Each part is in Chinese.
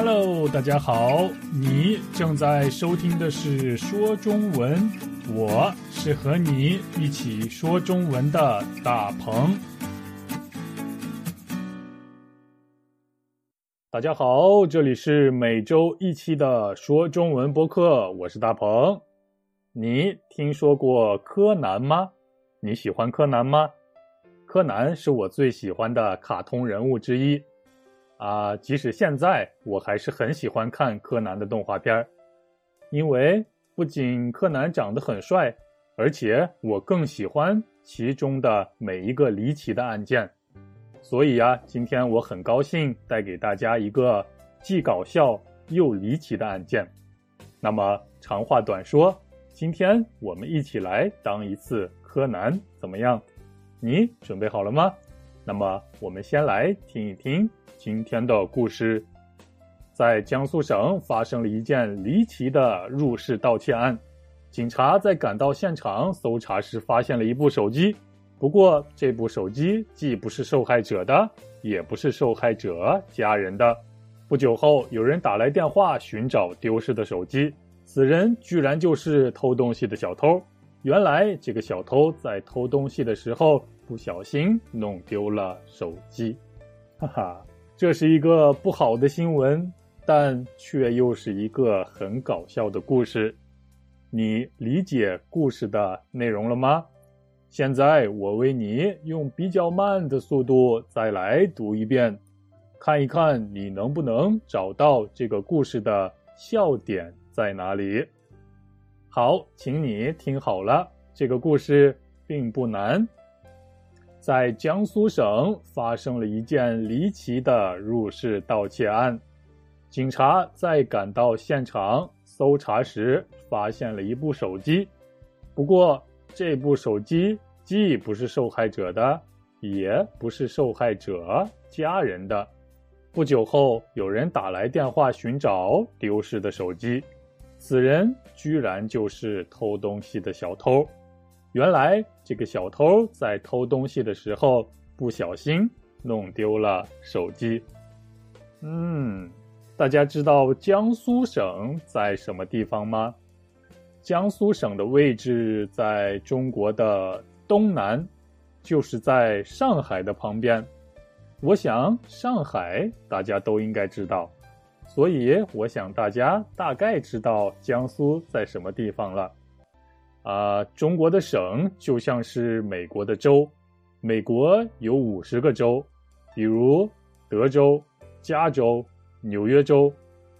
Hello，大家好，你正在收听的是说中文，我是和你一起说中文的大鹏。大家好，这里是每周一期的说中文播客，我是大鹏。你听说过柯南吗？你喜欢柯南吗？柯南是我最喜欢的卡通人物之一。啊，即使现在我还是很喜欢看柯南的动画片，因为不仅柯南长得很帅，而且我更喜欢其中的每一个离奇的案件。所以呀，今天我很高兴带给大家一个既搞笑又离奇的案件。那么长话短说，今天我们一起来当一次柯南，怎么样？你准备好了吗？那么我们先来听一听。今天的故事，在江苏省发生了一件离奇的入室盗窃案。警察在赶到现场搜查时，发现了一部手机。不过，这部手机既不是受害者的，也不是受害者家人的。不久后，有人打来电话寻找丢失的手机，此人居然就是偷东西的小偷。原来，这个小偷在偷东西的时候不小心弄丢了手机。哈哈。这是一个不好的新闻，但却又是一个很搞笑的故事。你理解故事的内容了吗？现在我为你用比较慢的速度再来读一遍，看一看你能不能找到这个故事的笑点在哪里。好，请你听好了，这个故事并不难。在江苏省发生了一件离奇的入室盗窃案，警察在赶到现场搜查时，发现了一部手机。不过，这部手机既不是受害者的，也不是受害者家人的。不久后，有人打来电话寻找丢失的手机，此人居然就是偷东西的小偷。原来这个小偷在偷东西的时候不小心弄丢了手机。嗯，大家知道江苏省在什么地方吗？江苏省的位置在中国的东南，就是在上海的旁边。我想上海大家都应该知道，所以我想大家大概知道江苏在什么地方了。啊，中国的省就像是美国的州，美国有五十个州，比如德州、加州、纽约州；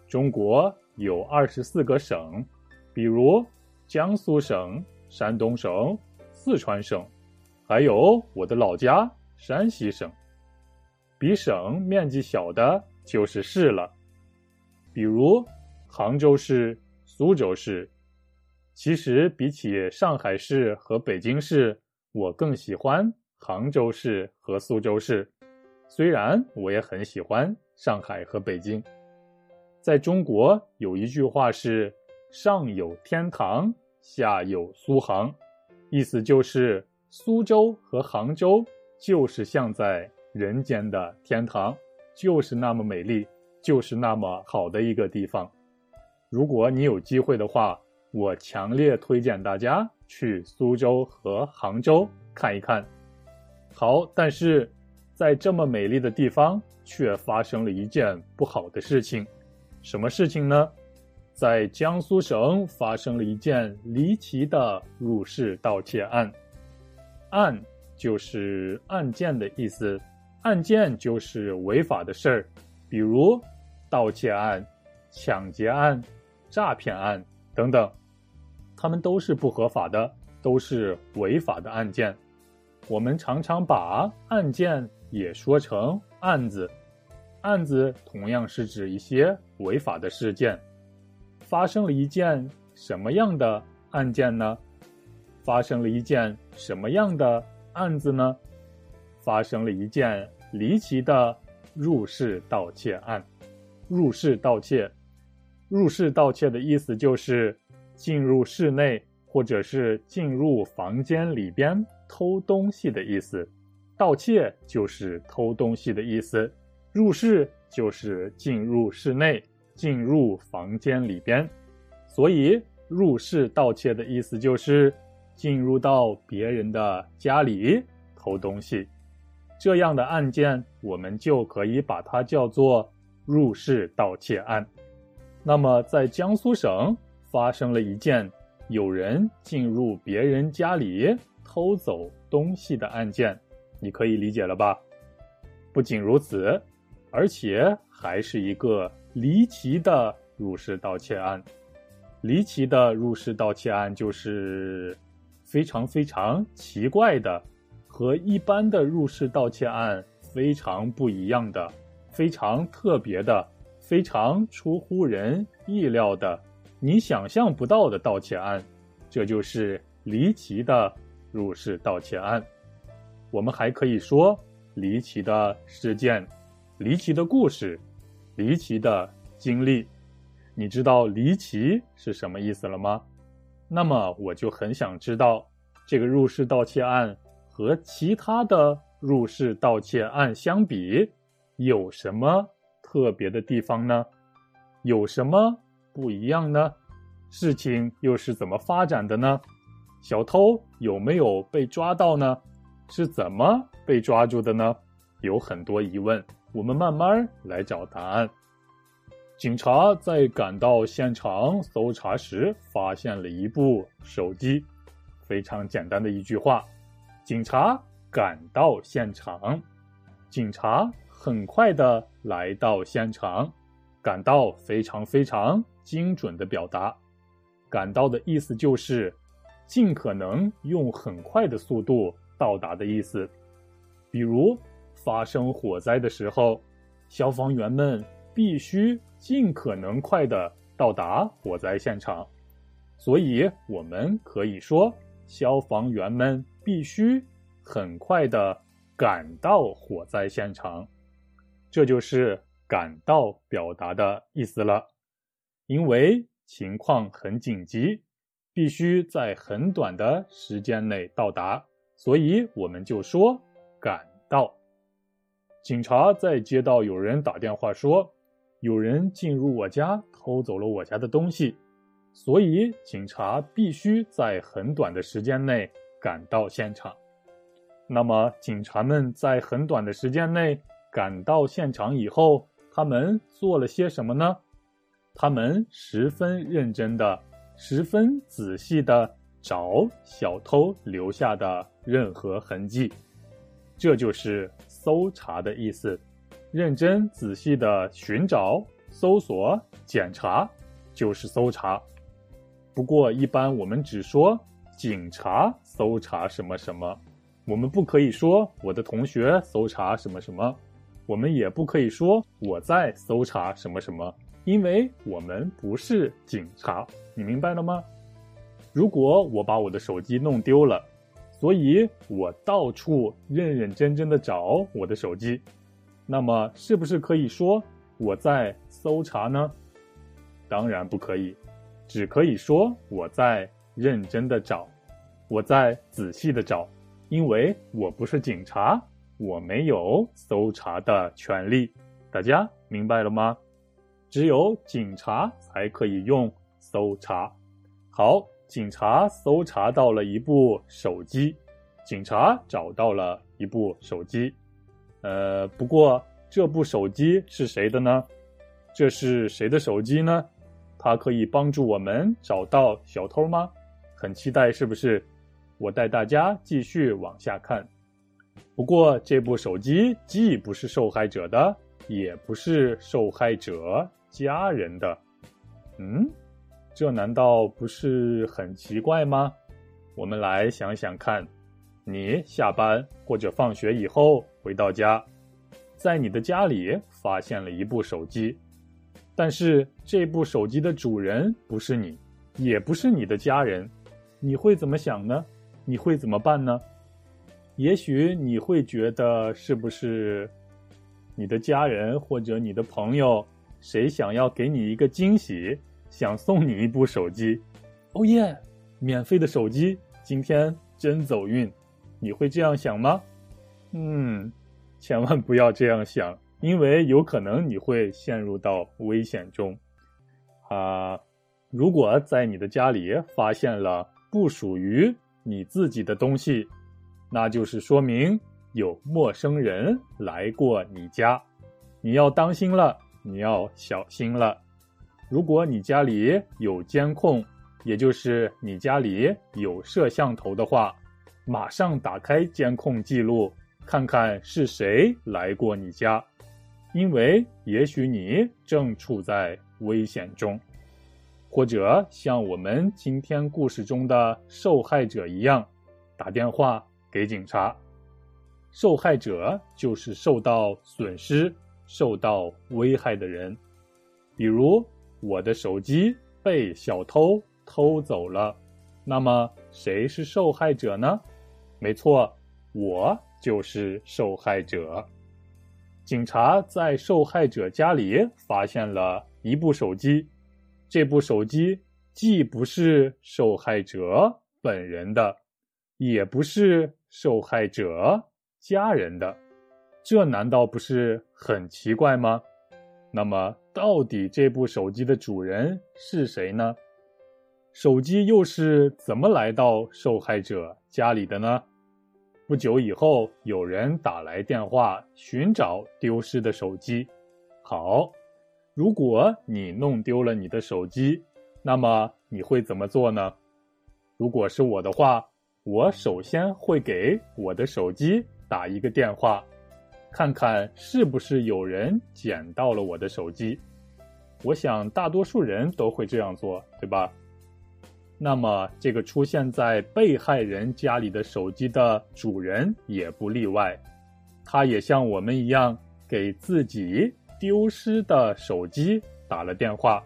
中国有二十四个省，比如江苏省、山东省、四川省，还有我的老家山西省。比省面积小的就是市了，比如杭州市、苏州市。其实比起上海市和北京市，我更喜欢杭州市和苏州市。虽然我也很喜欢上海和北京。在中国有一句话是“上有天堂，下有苏杭”，意思就是苏州和杭州就是像在人间的天堂，就是那么美丽，就是那么好的一个地方。如果你有机会的话，我强烈推荐大家去苏州和杭州看一看。好，但是在这么美丽的地方，却发生了一件不好的事情。什么事情呢？在江苏省发生了一件离奇的入室盗窃案。案就是案件的意思，案件就是违法的事儿，比如盗窃案、抢劫案、诈骗案等等。他们都是不合法的，都是违法的案件。我们常常把案件也说成案子，案子同样是指一些违法的事件。发生了一件什么样的案件呢？发生了一件什么样的案子呢？发生了一件离奇的入室盗窃案。入室盗窃，入室盗窃的意思就是。进入室内，或者是进入房间里边偷东西的意思。盗窃就是偷东西的意思，入室就是进入室内，进入房间里边，所以入室盗窃的意思就是进入到别人的家里偷东西。这样的案件，我们就可以把它叫做入室盗窃案。那么，在江苏省发生了一件有人进入别人家里偷走东西的案件，你可以理解了吧？不仅如此，而且还是一个离奇的入室盗窃案。离奇的入室盗窃案就是非常非常奇怪的。和一般的入室盗窃案非常不一样的、非常特别的、非常出乎人意料的、你想象不到的盗窃案，这就是离奇的入室盗窃案。我们还可以说离奇的事件、离奇的故事、离奇的经历。你知道离奇是什么意思了吗？那么我就很想知道这个入室盗窃案。和其他的入室盗窃案相比，有什么特别的地方呢？有什么不一样呢？事情又是怎么发展的呢？小偷有没有被抓到呢？是怎么被抓住的呢？有很多疑问，我们慢慢来找答案。警察在赶到现场搜查时，发现了一部手机。非常简单的一句话。警察赶到现场，警察很快的来到现场，感到非常非常精准的表达，感到的意思就是尽可能用很快的速度到达的意思。比如发生火灾的时候，消防员们必须尽可能快的到达火灾现场，所以我们可以说消防员们。必须很快的赶到火灾现场，这就是“赶到”表达的意思了。因为情况很紧急，必须在很短的时间内到达，所以我们就说“赶到”。警察在接到有人打电话说有人进入我家偷走了我家的东西，所以警察必须在很短的时间内。赶到现场，那么警察们在很短的时间内赶到现场以后，他们做了些什么呢？他们十分认真的、十分仔细的找小偷留下的任何痕迹，这就是搜查的意思。认真仔细的寻找、搜索、检查，就是搜查。不过，一般我们只说。警察搜查什么什么，我们不可以说我的同学搜查什么什么，我们也不可以说我在搜查什么什么，因为我们不是警察，你明白了吗？如果我把我的手机弄丢了，所以我到处认认真真的找我的手机，那么是不是可以说我在搜查呢？当然不可以，只可以说我在。认真的找，我在仔细的找，因为我不是警察，我没有搜查的权利。大家明白了吗？只有警察才可以用搜查。好，警察搜查到了一部手机，警察找到了一部手机。呃，不过这部手机是谁的呢？这是谁的手机呢？它可以帮助我们找到小偷吗？很期待，是不是？我带大家继续往下看。不过，这部手机既不是受害者的，也不是受害者家人的。嗯，这难道不是很奇怪吗？我们来想想看：你下班或者放学以后回到家，在你的家里发现了一部手机，但是这部手机的主人不是你，也不是你的家人。你会怎么想呢？你会怎么办呢？也许你会觉得，是不是你的家人或者你的朋友，谁想要给你一个惊喜，想送你一部手机？哦耶，免费的手机，今天真走运！你会这样想吗？嗯，千万不要这样想，因为有可能你会陷入到危险中。啊，如果在你的家里发现了不属于你自己的东西，那就是说明有陌生人来过你家，你要当心了，你要小心了。如果你家里有监控，也就是你家里有摄像头的话，马上打开监控记录，看看是谁来过你家，因为也许你正处在危险中，或者像我们今天故事中的受害者一样，打电话给警察。受害者就是受到损失、受到危害的人，比如我的手机被小偷。偷走了，那么谁是受害者呢？没错，我就是受害者。警察在受害者家里发现了一部手机，这部手机既不是受害者本人的，也不是受害者家人的，这难道不是很奇怪吗？那么，到底这部手机的主人是谁呢？手机又是怎么来到受害者家里的呢？不久以后，有人打来电话寻找丢失的手机。好，如果你弄丢了你的手机，那么你会怎么做呢？如果是我的话，我首先会给我的手机打一个电话，看看是不是有人捡到了我的手机。我想大多数人都会这样做，对吧？那么，这个出现在被害人家里的手机的主人也不例外，他也像我们一样给自己丢失的手机打了电话。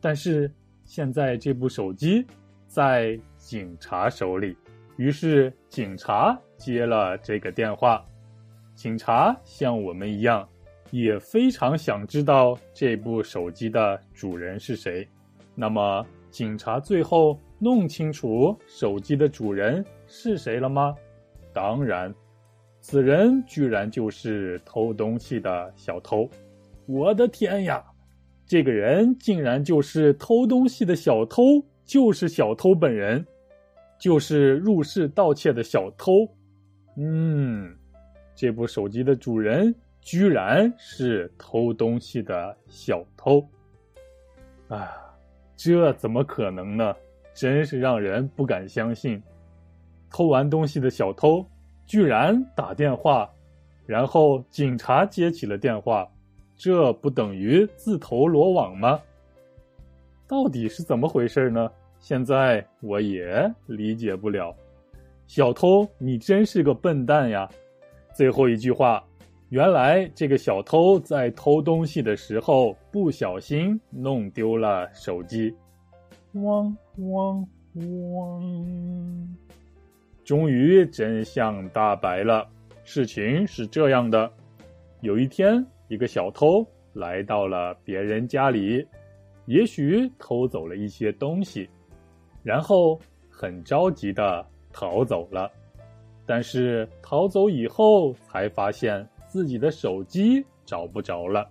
但是现在这部手机在警察手里，于是警察接了这个电话。警察像我们一样，也非常想知道这部手机的主人是谁。那么。警察最后弄清楚手机的主人是谁了吗？当然，此人居然就是偷东西的小偷！我的天呀，这个人竟然就是偷东西的小偷，就是小偷本人，就是入室盗窃的小偷。嗯，这部手机的主人居然是偷东西的小偷！啊！这怎么可能呢？真是让人不敢相信！偷完东西的小偷居然打电话，然后警察接起了电话，这不等于自投罗网吗？到底是怎么回事呢？现在我也理解不了。小偷，你真是个笨蛋呀！最后一句话，原来这个小偷在偷东西的时候不小心弄丢了手机。汪汪汪！终于真相大白了。事情是这样的：有一天，一个小偷来到了别人家里，也许偷走了一些东西，然后很着急的逃走了。但是逃走以后，才发现自己的手机找不着了。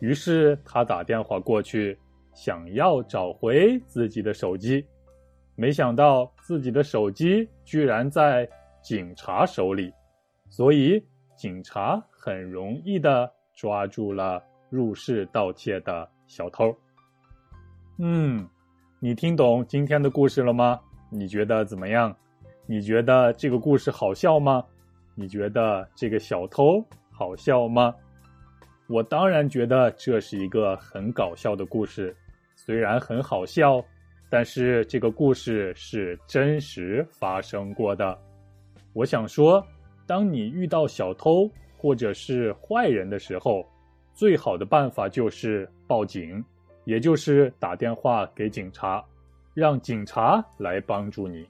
于是他打电话过去。想要找回自己的手机，没想到自己的手机居然在警察手里，所以警察很容易的抓住了入室盗窃的小偷。嗯，你听懂今天的故事了吗？你觉得怎么样？你觉得这个故事好笑吗？你觉得这个小偷好笑吗？我当然觉得这是一个很搞笑的故事。虽然很好笑，但是这个故事是真实发生过的。我想说，当你遇到小偷或者是坏人的时候，最好的办法就是报警，也就是打电话给警察，让警察来帮助你，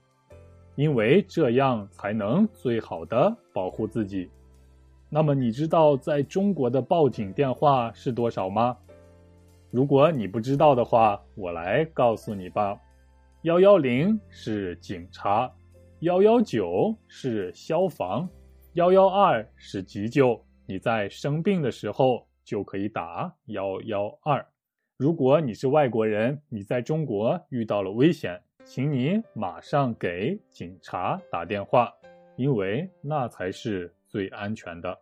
因为这样才能最好的保护自己。那么，你知道在中国的报警电话是多少吗？如果你不知道的话，我来告诉你吧。幺幺零是警察，幺幺九是消防，幺幺二是急救。你在生病的时候就可以打幺幺二。如果你是外国人，你在中国遇到了危险，请你马上给警察打电话，因为那才是最安全的，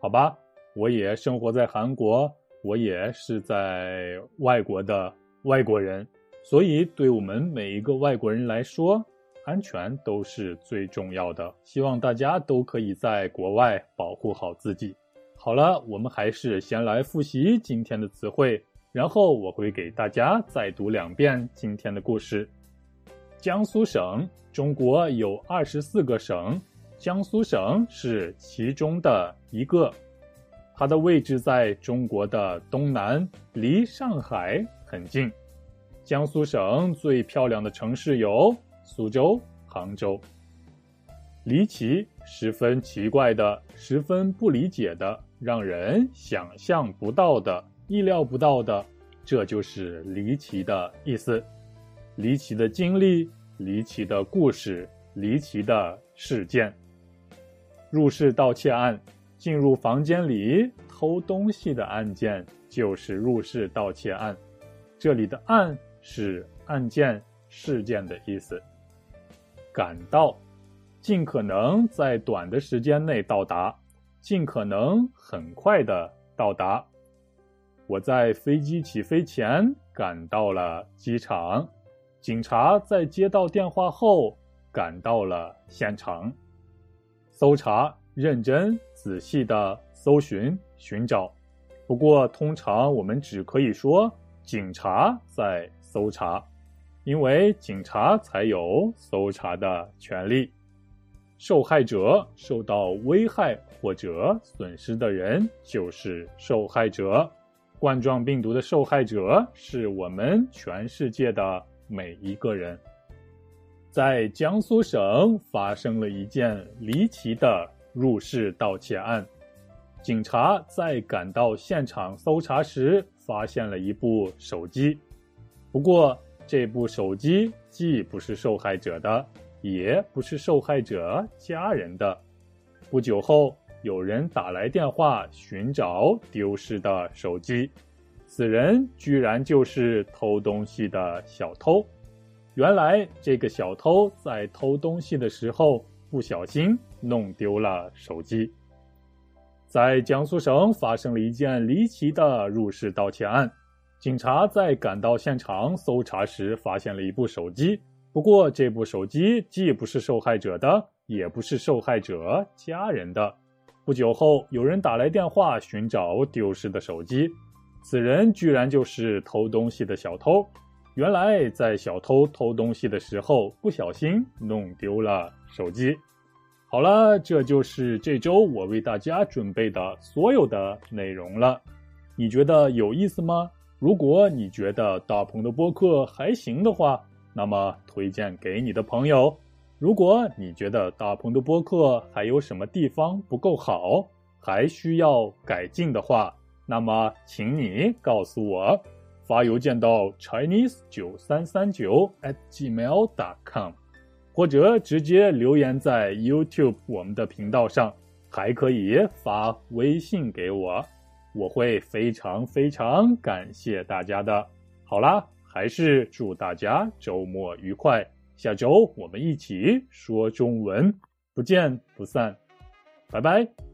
好吧？我也生活在韩国，我也是在外国的外国人，所以对我们每一个外国人来说，安全都是最重要的。希望大家都可以在国外保护好自己。好了，我们还是先来复习今天的词汇。然后我会给大家再读两遍今天的故事。江苏省，中国有二十四个省，江苏省是其中的一个。它的位置在中国的东南，离上海很近。江苏省最漂亮的城市有苏州、杭州。离奇，十分奇怪的，十分不理解的，让人想象不到的。意料不到的，这就是离奇的意思。离奇的经历，离奇的故事，离奇的事件。入室盗窃案，进入房间里偷东西的案件就是入室盗窃案。这里的“案”是案件、事件的意思。赶到，尽可能在短的时间内到达，尽可能很快的到达。我在飞机起飞前赶到了机场，警察在接到电话后赶到了现场。搜查，认真仔细的搜寻寻找。不过，通常我们只可以说警察在搜查，因为警察才有搜查的权利。受害者受到危害或者损失的人就是受害者。冠状病毒的受害者是我们全世界的每一个人。在江苏省发生了一件离奇的入室盗窃案，警察在赶到现场搜查时，发现了一部手机。不过，这部手机既不是受害者的，也不是受害者家人的。不久后。有人打来电话寻找丢失的手机，此人居然就是偷东西的小偷。原来这个小偷在偷东西的时候不小心弄丢了手机。在江苏省发生了一件离奇的入室盗窃案，警察在赶到现场搜查时发现了一部手机，不过这部手机既不是受害者的，也不是受害者家人的。不久后，有人打来电话寻找丢失的手机，此人居然就是偷东西的小偷。原来，在小偷偷东西的时候不小心弄丢了手机。好了，这就是这周我为大家准备的所有的内容了。你觉得有意思吗？如果你觉得大鹏的播客还行的话，那么推荐给你的朋友。如果你觉得大鹏的播客还有什么地方不够好，还需要改进的话，那么请你告诉我，发邮件到 chinese 九三三九 at gmail dot com，或者直接留言在 YouTube 我们的频道上，还可以发微信给我，我会非常非常感谢大家的。好啦，还是祝大家周末愉快。下周我们一起说中文，不见不散，拜拜。